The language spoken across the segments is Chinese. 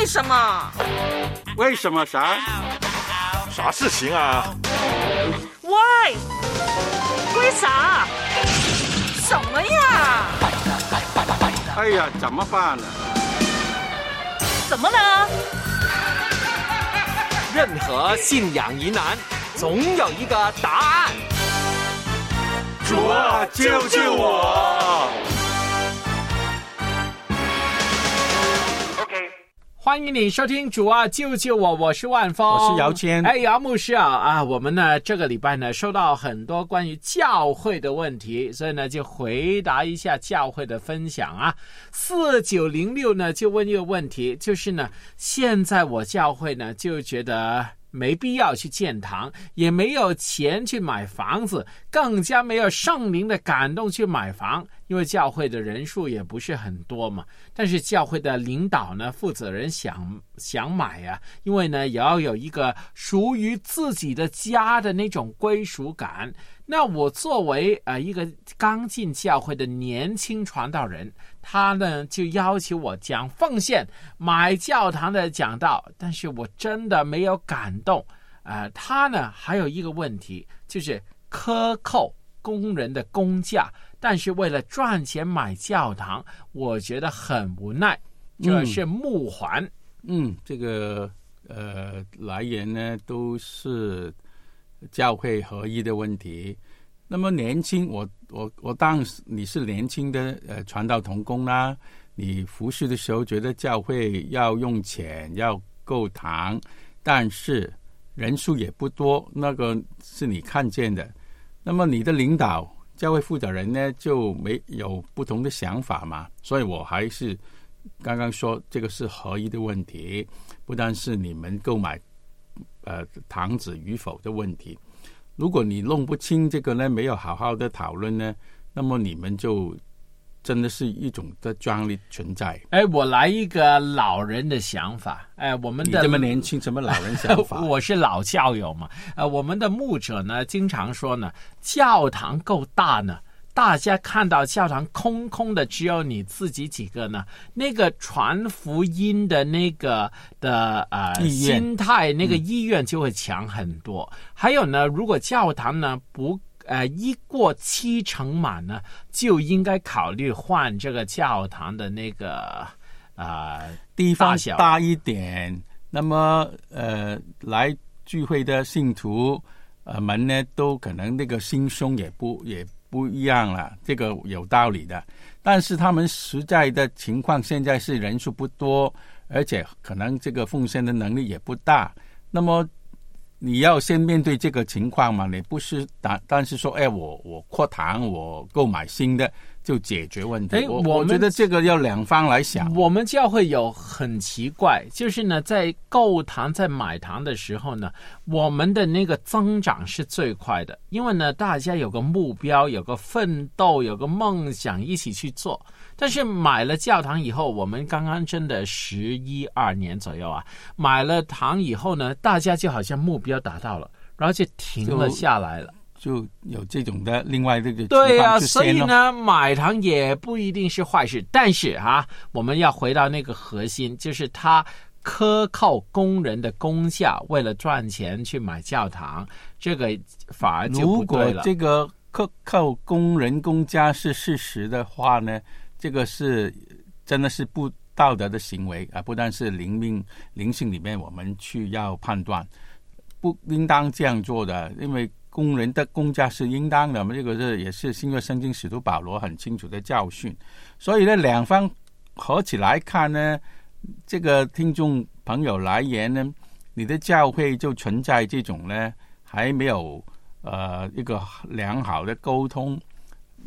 为什么？为什么啥？啥事情啊？？Why？，为啥？什么呀？哎呀，怎么办呢？怎么了？任何信仰疑难，总有一个答案。主啊，救救我！欢迎你收听《主啊救救我》，我是万峰，我是姚谦。哎，姚牧师啊啊，我们呢这个礼拜呢收到很多关于教会的问题，所以呢就回答一下教会的分享啊。四九零六呢就问一个问题，就是呢现在我教会呢就觉得。没必要去建堂，也没有钱去买房子，更加没有圣灵的感动去买房，因为教会的人数也不是很多嘛。但是教会的领导呢，负责人想想买呀，因为呢也要有一个属于自己的家的那种归属感。那我作为呃一个刚进教会的年轻传道人，他呢就要求我讲奉献买教堂的讲道，但是我真的没有感动。呃，他呢还有一个问题，就是克扣工人的工价，但是为了赚钱买教堂，我觉得很无奈。这是木环，嗯，这个呃来源呢都是。教会合一的问题，那么年轻，我我我当时你是年轻的呃传道童工啦，你服侍的时候觉得教会要用钱要够堂，但是人数也不多，那个是你看见的。那么你的领导教会负责人呢就没有不同的想法嘛？所以我还是刚刚说这个是合一的问题，不单是你们购买。呃，堂子与否的问题，如果你弄不清这个呢，没有好好的讨论呢，那么你们就真的是一种的专利存在。哎，我来一个老人的想法。哎，我们的这么年轻，什么老人想法？我是老教友嘛。呃，我们的牧者呢，经常说呢，教堂够大呢。大家看到教堂空空的，只有你自己几个呢？那个传福音的那个的呃心态，那个意愿就会强很多。还有呢，如果教堂呢不呃一过七成满呢，就应该考虑换这个教堂的那个啊地方小大一点。那么呃来聚会的信徒呃们呢，都可能那个心胸也不也。不一样了，这个有道理的。但是他们实在的情况，现在是人数不多，而且可能这个奉献的能力也不大。那么你要先面对这个情况嘛？你不是但但是说，哎，我我扩堂，我购买新的。就解决问题。哎，我觉得这个要两方来想。我们教会有很奇怪，就是呢，在购堂、在买堂的时候呢，我们的那个增长是最快的，因为呢，大家有个目标、有个奋斗、有个梦想一起去做。但是买了教堂以后，我们刚刚真的十一二年左右啊，买了堂以后呢，大家就好像目标达到了，然后就停了下来了。就有这种的另外这个对呀，所以呢，买糖也不一定是坏事。但是啊，我们要回到那个核心，就是他克扣工人的工价，为了赚钱去买教堂，这个反而就不对了。这个克扣工人工价是事实的话呢，这个是真的是不道德的行为啊！不但是灵命灵性里面，我们去要判断，不应当这样做的，因为。工人的工价是应当的，嘛，这个是也是新约圣经使徒保罗很清楚的教训。所以呢，两方合起来看呢，这个听众朋友来言呢，你的教会就存在这种呢，还没有呃一个良好的沟通。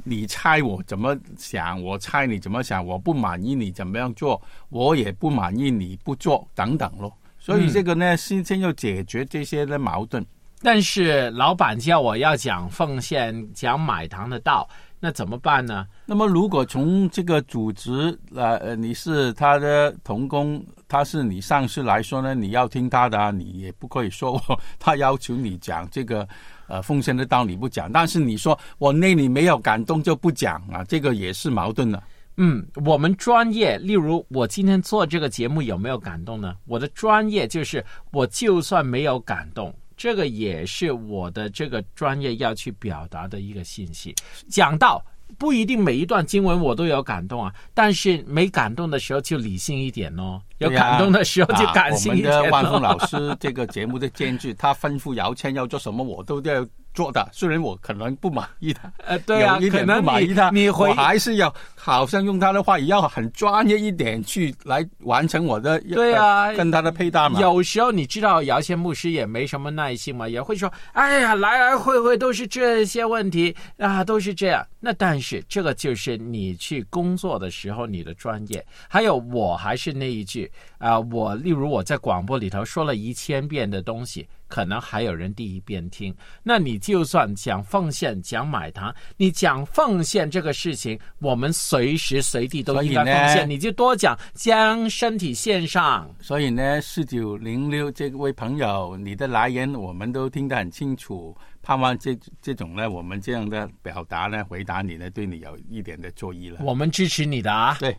你猜我怎么想，我猜你怎么想，我不满意你怎么样做，我也不满意你不做等等咯。所以这个呢，先先要解决这些的矛盾。但是老板叫我要讲奉献、讲买糖的道，那怎么办呢？那么如果从这个组织呃，你是他的同工，他是你上司来说呢，你要听他的，你也不可以说他要求你讲这个呃奉献的道理不讲，但是你说我那里没有感动就不讲啊，这个也是矛盾的。嗯，我们专业，例如我今天做这个节目有没有感动呢？我的专业就是，我就算没有感动，这个也是我的这个专业要去表达的一个信息。讲到不一定每一段经文我都有感动啊，但是没感动的时候就理性一点哦，有感动的时候就啊感性一点、我们的万峰哦。老师这个节目的监制，他吩咐姚谦要做什么，我都要做的。虽然我可能不满意他，呃，对啊，有一点可能不满意他，你你回我还是要好像用他的话，也要很专业一点去来完成我的对啊呃跟他的配搭嘛。有时候你知道姚谦牧师也没什么耐心嘛，也会说：“哎呀，来来回回都是这些问题啊，都是这样。”那但是这个就是你去工作的时候你的专业。还有我还是那一句啊、我例如我在广播里头说了一千遍的东西，可能还有人第一遍听。那你就算讲奉献、讲买糖，你讲奉献这个事情，我们随时随地都应该所以呢奉献，你就多讲将身体献上。所以呢，四九零六这位朋友，你的来源我们都听得很清楚，盼望这这种呢，我们这样的表达呢，回答你呢，对你有一点的注意了。我们支持你的啊！对，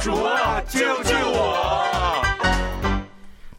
主啊，救救我！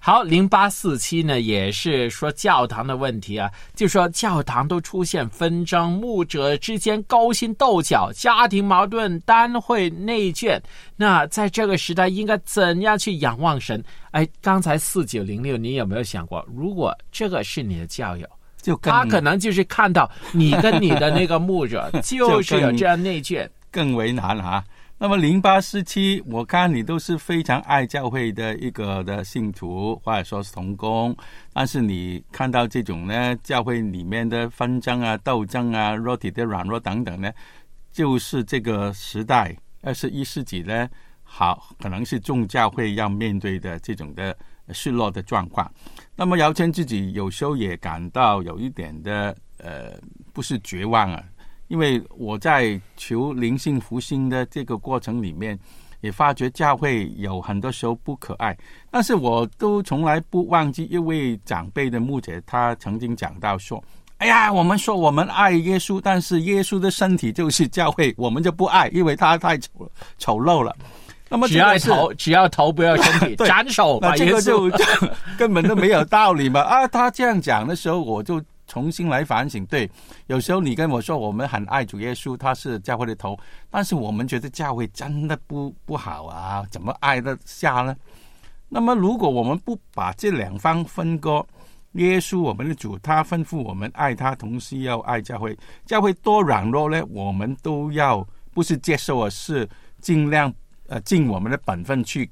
好，零八四七呢也是说教堂的问题啊，就说教堂都出现纷争，牧者之间勾心斗角，家庭矛盾，单会内卷。那在这个时代，应该怎样去仰望神？哎，刚才四九零六，你有没有想过，如果这个是你的教友，就他可能就是看到你跟你的那个牧者 就是有这样内卷，更为难哈、那么零八四七，我看你都是非常爱教会的一个的信徒，或者说是童工，但是你看到这种呢，教会里面的纷争啊、斗争啊、肉体的软弱等等呢，就是这个时代二十一世纪呢，好可能是众教会要面对的这种的失落的状况。那么姚谦自己有时候也感到有一点的呃，不是绝望啊，因为我在求灵性复兴的这个过程里面，也发觉教会有很多时候不可爱，但是我都从来不忘记一位长辈的牧者，他曾经讲到说。哎呀，我们说我们爱耶稣，但是耶稣的身体就是教会，我们就不爱，因为他太丑丑陋了。那么只要头只要头不要身体，斩首那这个就就 根本都没有道理嘛！啊，他这样讲的时候，我就重新来反省。对，有时候你跟我说我们很爱主耶稣，他是教会的头，但是我们觉得教会真的不不好啊，怎么爱得下呢？那么如果我们不把这两方分割，耶稣我们的主，他吩咐我们爱他，同时要爱教会。教会多软弱呢，我们都要不是接受，而是尽量呃尽我们的本分去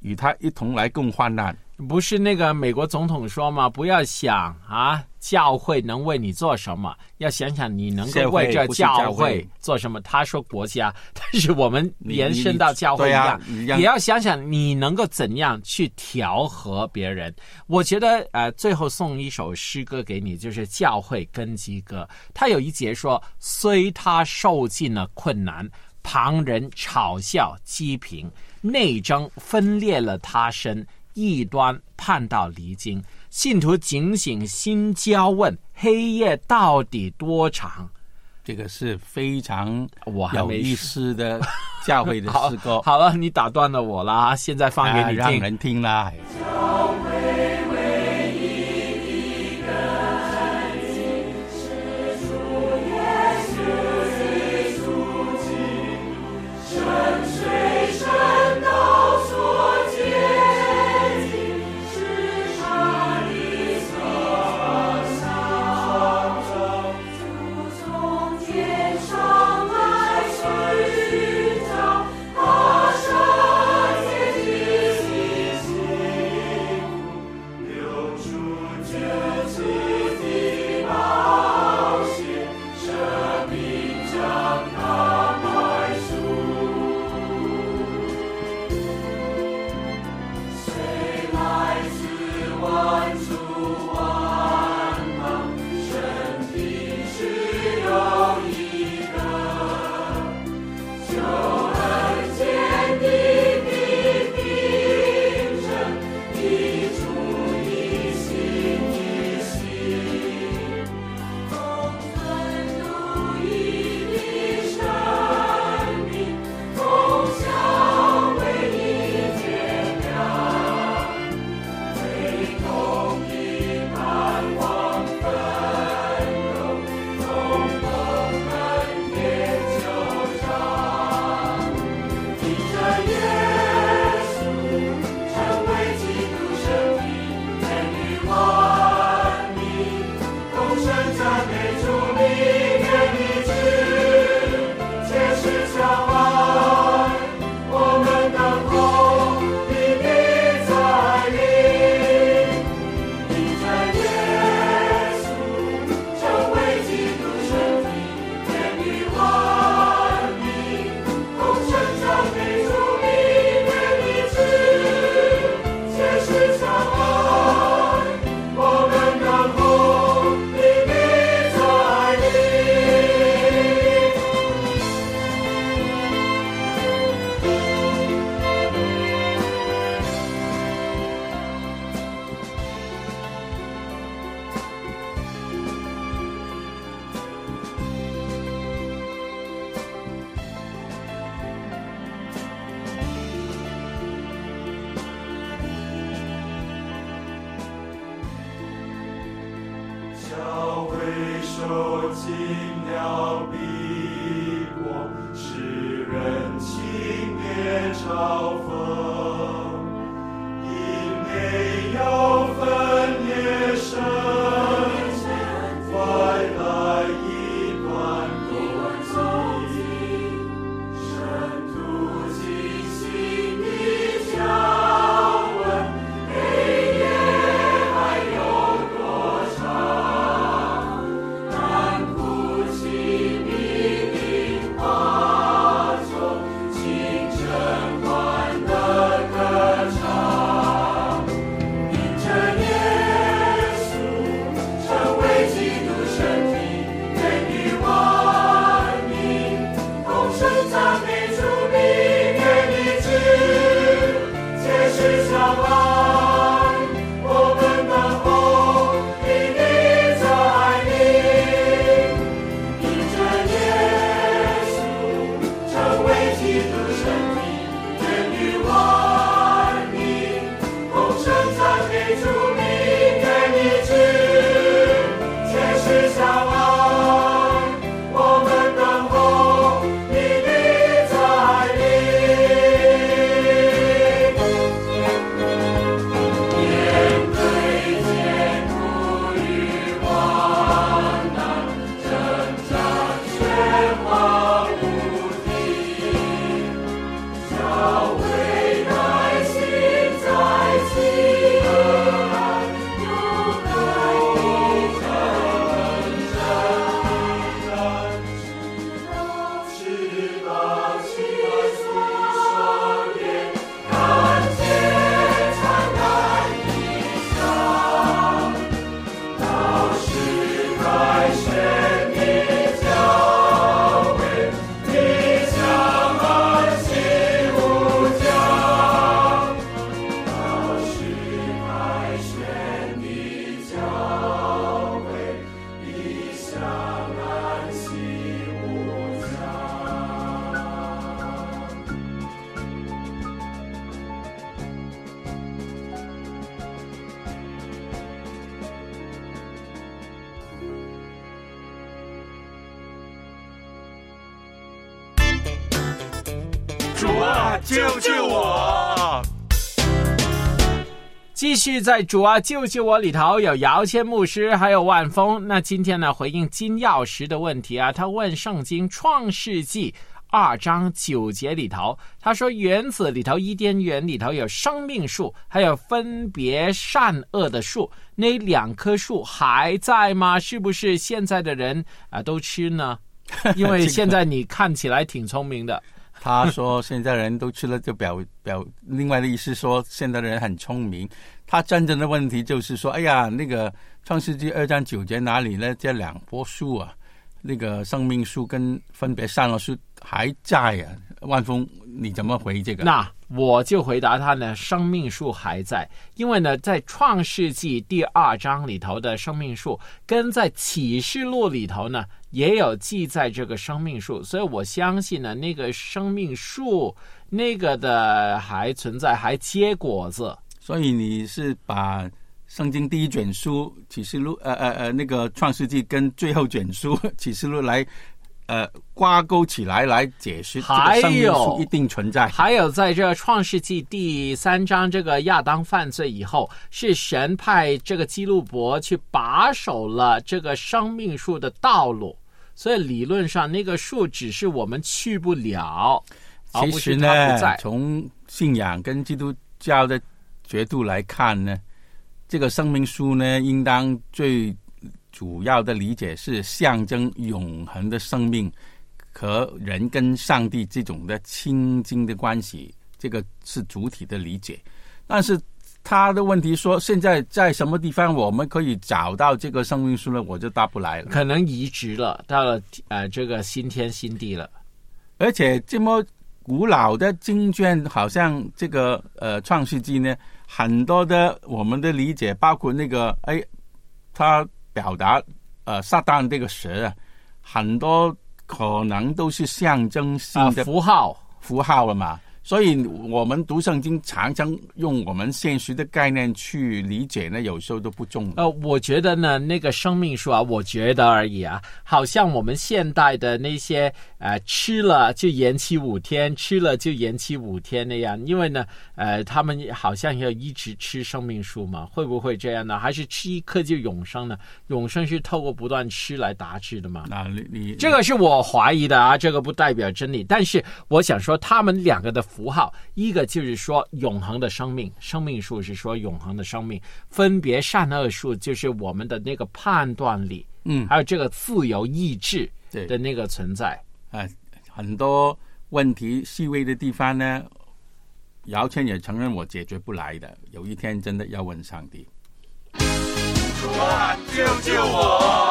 与他一同来共患难。不是那个美国总统说吗？不要想啊，教会能为你做什么，要想想你能够为这教教会会做什么。他说国家，但是我们延伸到教会一样，也要想想你能够怎样去调和别人。我觉得呃，最后送一首诗歌给你，就是《教会根基歌》。他有一节说：“虽他受尽了困难，旁人嘲笑讥评，内争分裂了他身。”异端叛道离经，信徒警醒心焦问：黑夜到底多长？这个是非常有我还没意思的教会的 好诗歌，好了，你打断了我了啊！现在放给啊你听。让人听啦。救救我！继续在主啊救救我里头有姚谦牧师，还有万峰。那今天呢回应金钥匙的问题啊，他问圣经创世纪二章九节里头，他说园子里头伊甸园里头有生命树，还有分别善恶的树，那两棵树还在吗？是不是现在的人啊都吃呢？因为 现在你看起来挺聪明的。他说现在人都吃了，就表表另外的意思说现在的人很聪明。他真正的问题就是说，哎呀，那个创世纪二章九节哪里呢？这两棵树啊，那个生命树跟分别善恶树还在啊。万峰，你怎么回这个？那我就回答他呢，生命树还在，因为呢，在创世纪第二章里头的生命树，跟在启示录里头呢，也有记载这个生命树，所以我相信呢，那个生命树那个的还存在，还结果子。所以你是把圣经第一卷书启示录，呃呃呃，那个创世纪跟最后卷书启示录来。呃，挂钩起来来解释，还这个生命有树一定存在。还有，在这创世纪第三章，这个亚当犯罪以后，是神派这个基路伯去把守了这个生命树的道路，所以理论上那个树只是我们去不了，其实呢。从信仰跟基督教的角度来看呢，这个生命树呢，应当最主要的理解是象征永恒的生命和人跟上帝这种的亲近的关系，这个是主体的理解。但是他的问题说，现在在什么地方我们可以找到这个生命树呢？我就答不来了。可能移植了，到了呃这个新天新地了。而且这么古老的经卷，好像这个呃《创世纪》呢，很多的我们的理解，包括那个哎，他表达呃撒旦这个蛇啊，很多可能都是象征性啊，的符号符号了嘛。所以我们读圣经常常用我们现实的概念去理解呢，有时候都不中。呃，我觉得呢，那个生命树啊，我觉得而已啊，好像我们现代的那些呃吃了就延期五天，吃了就延期五天那样，因为呢，呃，他们好像要一直吃生命树嘛，会不会这样呢？还是吃一颗就永生呢？永生是透过不断吃来达至的嘛？那，你你这个是我怀疑的啊，这个不代表真理。但是我想说，他们两个的符号，一个就是说永恒的生命，生命数是说永恒的生命，分别善恶数就是我们的那个判断力，嗯还有这个自由意志对的那个存在。啊，很多问题细微的地方呢，姚谦也承认我解决不来的，有一天真的要问上帝。主啊，救救我！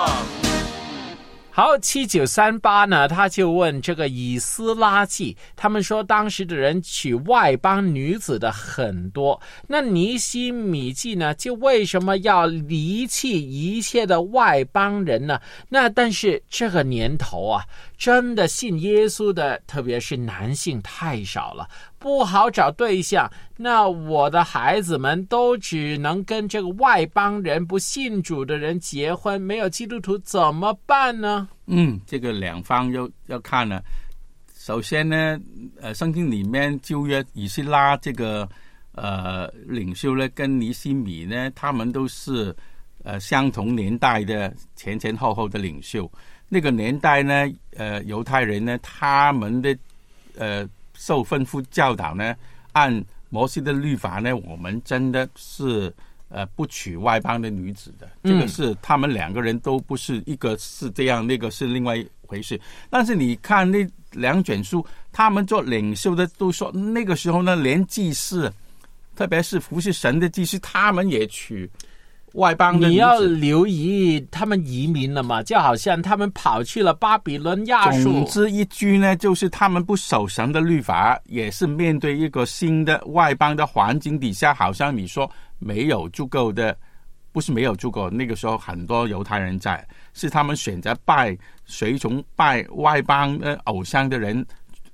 好，七九三八呢，他就问这个以斯拉记，他们说当时的人娶外邦女子的很多，那尼西米记呢，就为什么要离弃一切的外邦人呢？那但是这个年头啊，真的信耶稣的，特别是男性太少了，不好找对象。那我的孩子们都只能跟这个外邦人、不信主的人结婚，没有基督徒怎么办呢？嗯，这个两方要要看呢。首先呢，呃，圣经里面旧约以西拉这个呃领袖呢，跟尼西米呢，他们都是呃相同年代的前前后后的领袖。那个年代呢，呃，犹太人呢，他们的呃受吩咐教导呢，按摩西的律法呢，我们真的是呃不娶外邦的女子的。这个嗯是他们两个人都不是一个是这样，那个是另外一回事。但是你看那两卷书，他们做领袖的都说，那个时候呢，连祭司，特别是服侍神的祭司，他们也娶外邦的你要子。留意，他们移民了嘛，就好像他们跑去了巴比伦亚总述。之一句呢，就是他们不守神的律法，也是面对一个新的外邦的环境底下，好像你说没有足够的，不是没有足够，那个时候很多犹太人在，是他们选择拜随从拜外邦的偶像的人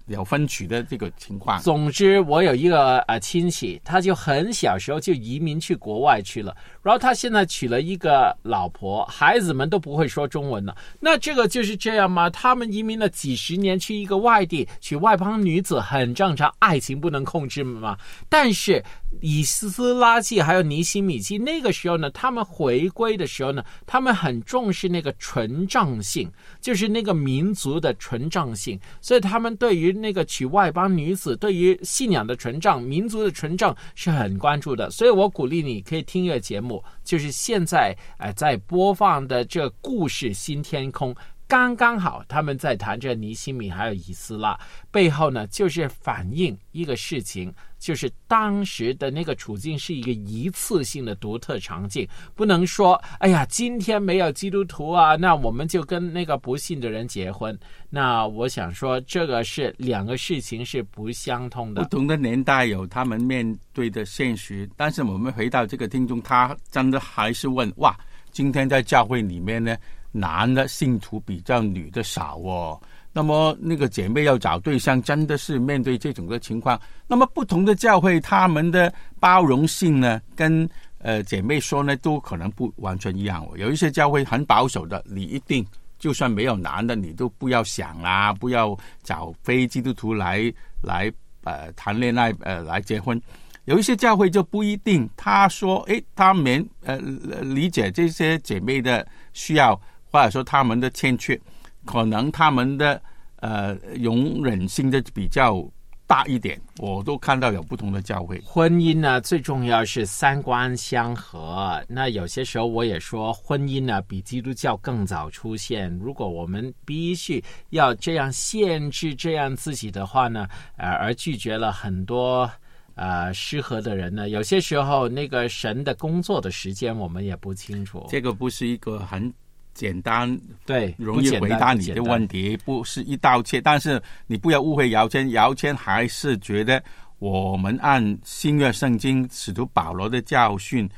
有分娶的这个情况。总之，我有一个呃亲戚，他就很小时候就移民去国外去了，然后他现在娶了一个老婆，孩子们都不会说中文了。那这个就是这样吗？他们移民了几十年去一个外地，娶外邦女子很正常，爱情不能控制嘛。但是以斯拉记还有尼西米记那个时候呢，他们回归的时候呢，他们很重视那个纯正性，就是那个民族的纯正性，所以他们对于那个娶外邦女子，对于信仰的纯正、民族的纯正是很关注的。所以我鼓励你可以听一个节目，就是现在呃在播放的这故事《新天空》。刚刚好，他们在谈这尼西米还有以斯拉，背后呢就是反映一个事情，就是当时的那个处境是一个一次性的独特场景，不能说哎呀，今天没有基督徒啊，那我们就跟那个不信的人结婚。那我想说，这个是两个事情是不相通的。不同的年代有他们面对的现实，但是我们回到这个听众，他真的还是问：哇，今天在教会里面呢，男的信徒比较女的少哦。那么那个姐妹要找对象，真的是面对这种的情况。那么不同的教会，他们的包容性呢，跟呃姐妹说呢，都可能不完全一样哦。有一些教会很保守的，你一定就算没有男的，你都不要想啦，不要找非基督徒来来呃谈恋爱呃来结婚。有一些教会就不一定，他说，诶，他们呃理解这些姐妹的需要，或者说他们的欠缺，可能他们的呃容忍性的比较大一点。我都看到有不同的教会。婚姻呢，最重要是三观相合。那有些时候我也说，婚姻呢比基督教更早出现。如果我们必须要这样限制这样自己的话呢，呃，而拒绝了很多呃适合的人呢，有些时候那个神的工作的时间我们也不清楚。这个不是一个很简单对，容易回答你的问题，不是一刀切。但是你不要误会姚谦，姚谦还是觉得我们按新约圣经使徒保罗的教训，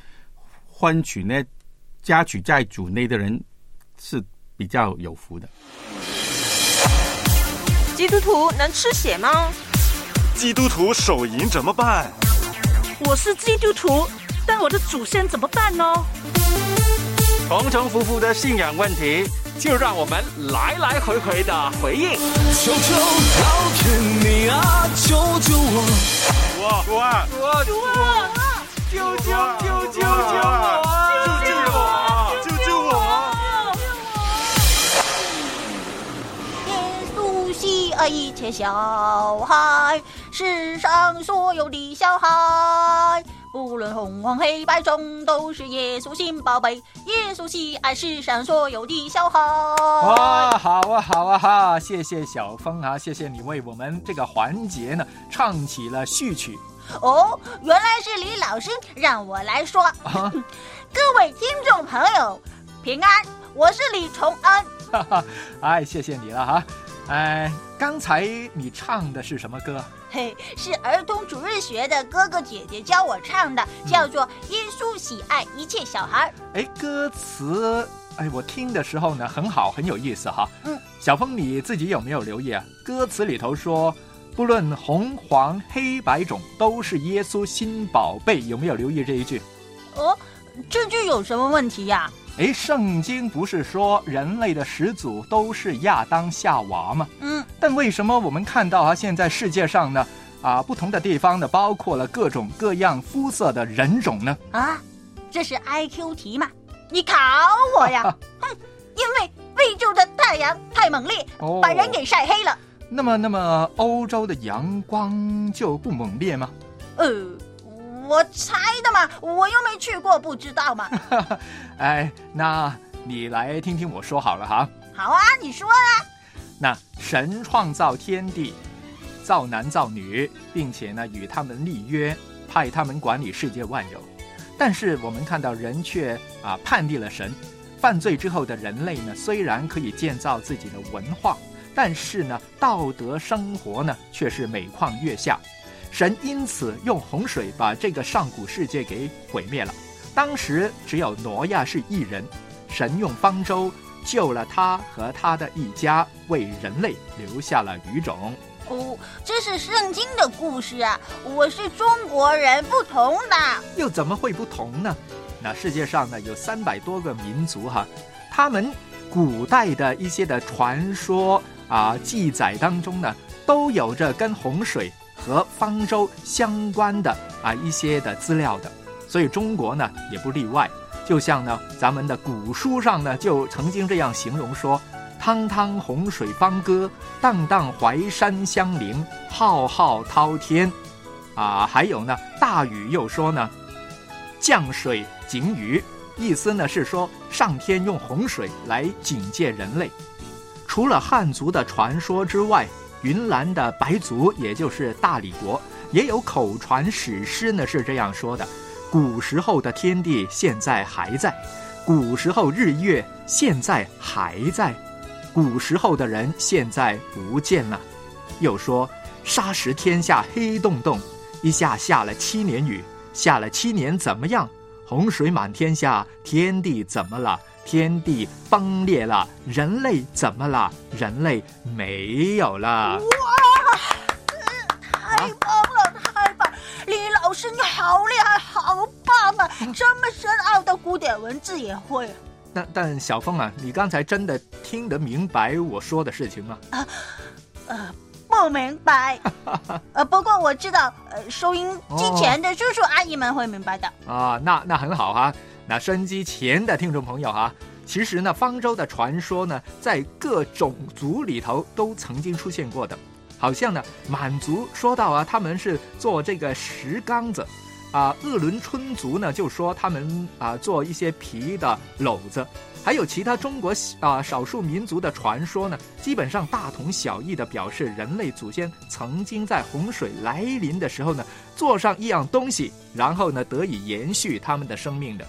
婚娶呢，家娶在主内的人是比较有福的。基督徒能吃血吗？基督徒手淫怎么办？我是基督徒，但我的祖先怎么办呢？重重复复的信仰问题，就让我们来来回回的回应。求求老天你啊，救救我！哇哇！主啊，救救救救救我！救救我！救救我！耶稣喜爱一切小孩，世上所有的小孩，不论红黄黑白中，都是耶稣心宝贝。耶稣喜爱世上所有的小孩。哇，好啊，好啊哈！谢谢小峰啊，谢谢你为我们这个环节呢唱起了序曲哦，原来是李老师，让我来说。啊。各位听众朋友，平安，我是李崇恩。哈哈，哎，谢谢你了哈。哎，刚才你唱的是什么歌？嘿，是儿童主日学的哥哥姐姐教我唱的，叫做《耶稣喜爱一切小孩》。哎，歌词，哎，我听的时候呢，很好，很有意思哈。嗯，小峰你自己有没有留意啊？歌词里头说，不论红黄黑白种，都是耶稣新宝贝，有没有留意这一句？哦，这句有什么问题呀？哎，圣经不是说人类的始祖都是亚当夏娃吗？嗯，但为什么我们看到啊，现在世界上呢，啊，不同的地方呢，包括了各种各样肤色的人种呢？啊，这是 I Q 题吗？你考我呀？哼，因为非洲的太阳太猛烈，哦把人给晒黑了。那么，那么欧洲的阳光就不猛烈吗？呃，我猜的嘛，我又没去过，不知道嘛。哎，那你来听听我说好了哈。好啊，你说啊。那神创造天地，造男造女，并且呢与他们立约，派他们管理世界万有。但是我们看到人却啊叛逆了神，犯罪之后的人类呢，虽然可以建造自己的文化，但是呢道德生活呢却是每况愈下。神因此用洪水把这个上古世界给毁灭了。当时只有挪亚是一人，神用方舟救了他和他的一家，为人类留下了语种。哦，这是圣经的故事啊！我是中国人，不同的。又怎么会不同呢？那世界上呢有三百多个民族哈，他们古代的一些的传说啊记载当中呢，都有着跟洪水和方舟相关的啊一些的资料的，所以中国呢也不例外。就像呢咱们的古书上呢就曾经这样形容说。汤汤洪水方歌，荡荡淮山相邻，浩浩滔天。啊，还有呢，大禹又说呢，降水警雨，意思呢是说上天用洪水来警戒人类。除了汉族的传说之外，云南的白族，也就是大理国，也有口传史诗呢，是这样说的：古时候的天地现在还在，古时候日月现在还在。古时候的人现在不见了，又说沙石天下黑洞洞，一下下了七年雨，下了七年怎么样？洪水满天下，天地怎么了？天地崩裂了，人类怎么了？人类没有了。哇，太棒了，太棒！李老师你好厉害，好棒啊！这么深奥的古典文字也会。但但小峰啊，你刚才真的听得明白我说的事情吗？啊，呃，不明白。呃，不过我知道，呃，收音机前的叔叔阿姨们会明白的。啊，那那很好哈。那收音机前的听众朋友哈，其实呢，方舟的传说呢，在各种族里头都曾经出现过的。好像呢，满族说到啊，他们是做这个石缸子。啊，鄂伦春族呢就说他们啊做一些皮的篓子，还有其他中国啊少数民族的传说呢，基本上大同小异的表示人类祖先曾经在洪水来临的时候呢做上一样东西，然后呢得以延续他们的生命的。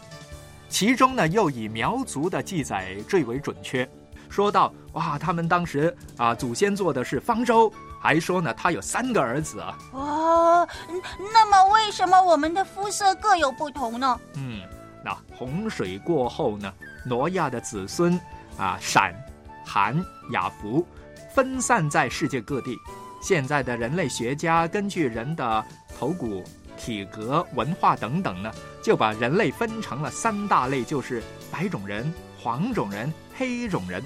其中呢又以苗族的记载最为准确，说到哇，他们当时啊祖先做的是方舟。还说呢，他有三个儿子啊。哦，那么为什么我们的肤色各有不同呢？嗯，那洪水过后呢，挪亚的子孙啊，闪、含、雅弗分散在世界各地，现在的人类学家根据人的头骨、体格、文化等等呢，就把人类分成了三大类，就是白种人、黄种人、黑种人。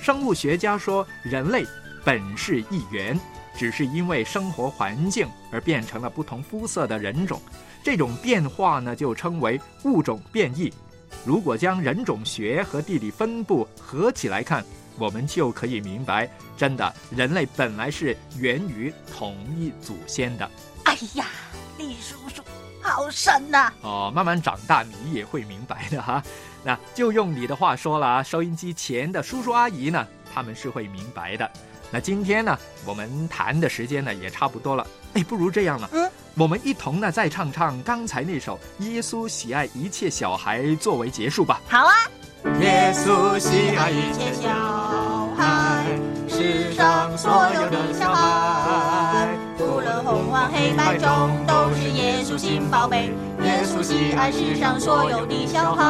生物学家说，人类本是一元，只是因为生活环境而变成了不同肤色的人种。这种变化呢，就称为物种变异。如果将人种学和地理分布合起来看，我们就可以明白，真的，人类本来是源于同一祖先的。哎呀，李叔叔好神呐、哦，慢慢长大你也会明白的哈。那就用你的话说了啊，收音机前的叔叔阿姨呢，他们是会明白的。那今天呢，我们谈的时间呢也差不多了，哎，不如这样了，嗯，我们一同呢再唱唱刚才那首《耶稣喜爱一切小孩》作为结束吧。好啊，耶稣喜爱一切小孩，世上所有的小孩，无论红黄黑白中，都是耶稣心宝贝。耶稣喜爱世上所有的小孩。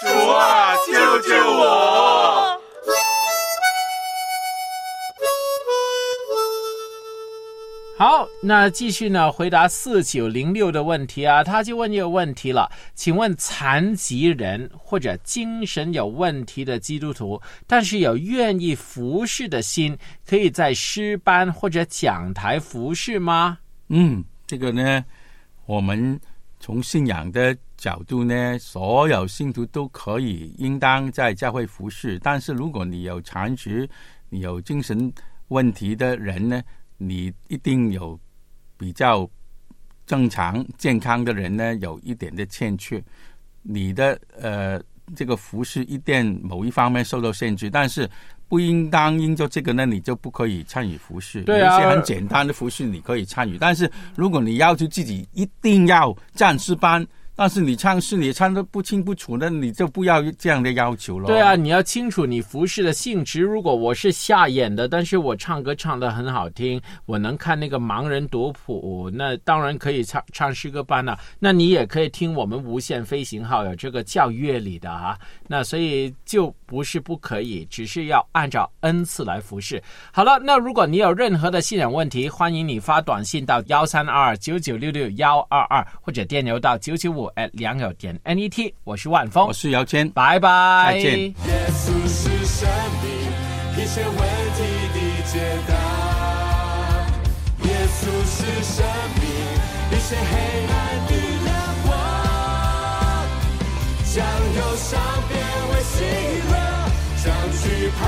主啊，救救我！好，那继续呢回答四九零六的问题啊，他就问一个问题了，请问残疾人或者精神有问题的基督徒，但是有愿意服侍的心，可以在诗班或者讲台服侍吗？嗯，这个呢，我们从信仰的角度呢，所有信徒都可以应当在教会服侍。但是如果你有残疾、你有精神问题的人呢，你一定有比较正常健康的人呢，有一点的欠缺，你的呃这个服饰一定某一方面受到限制，但是不应当因着这个呢，你就不可以参与服饰。对啊有一些很简单的服饰你可以参与，但是如果你要求自己一定要站诗班，但是你唱诗你唱的不清不楚那，你就不要这样的要求了。对啊，，你要清楚你服饰的性质。如果我是瞎眼的，但是我唱歌唱的很好听，我能看那个盲人读谱，那当然可以唱唱诗歌班了、那你也可以听我们无线飞行号有这个教乐理的啊。那所以就不是不可以，只是要按照恩赐来服侍。好了，那如果你有任何的信仰问题，欢迎你发短信到幺三二九九六六幺二二，或者电邮到九九五 at 良友点 net。我是万峰我，是姚谦，拜拜，再见。耶稣是生命，一切问题的解答。耶稣是生命，一切黑暗将忧伤变为喜乐，将惧怕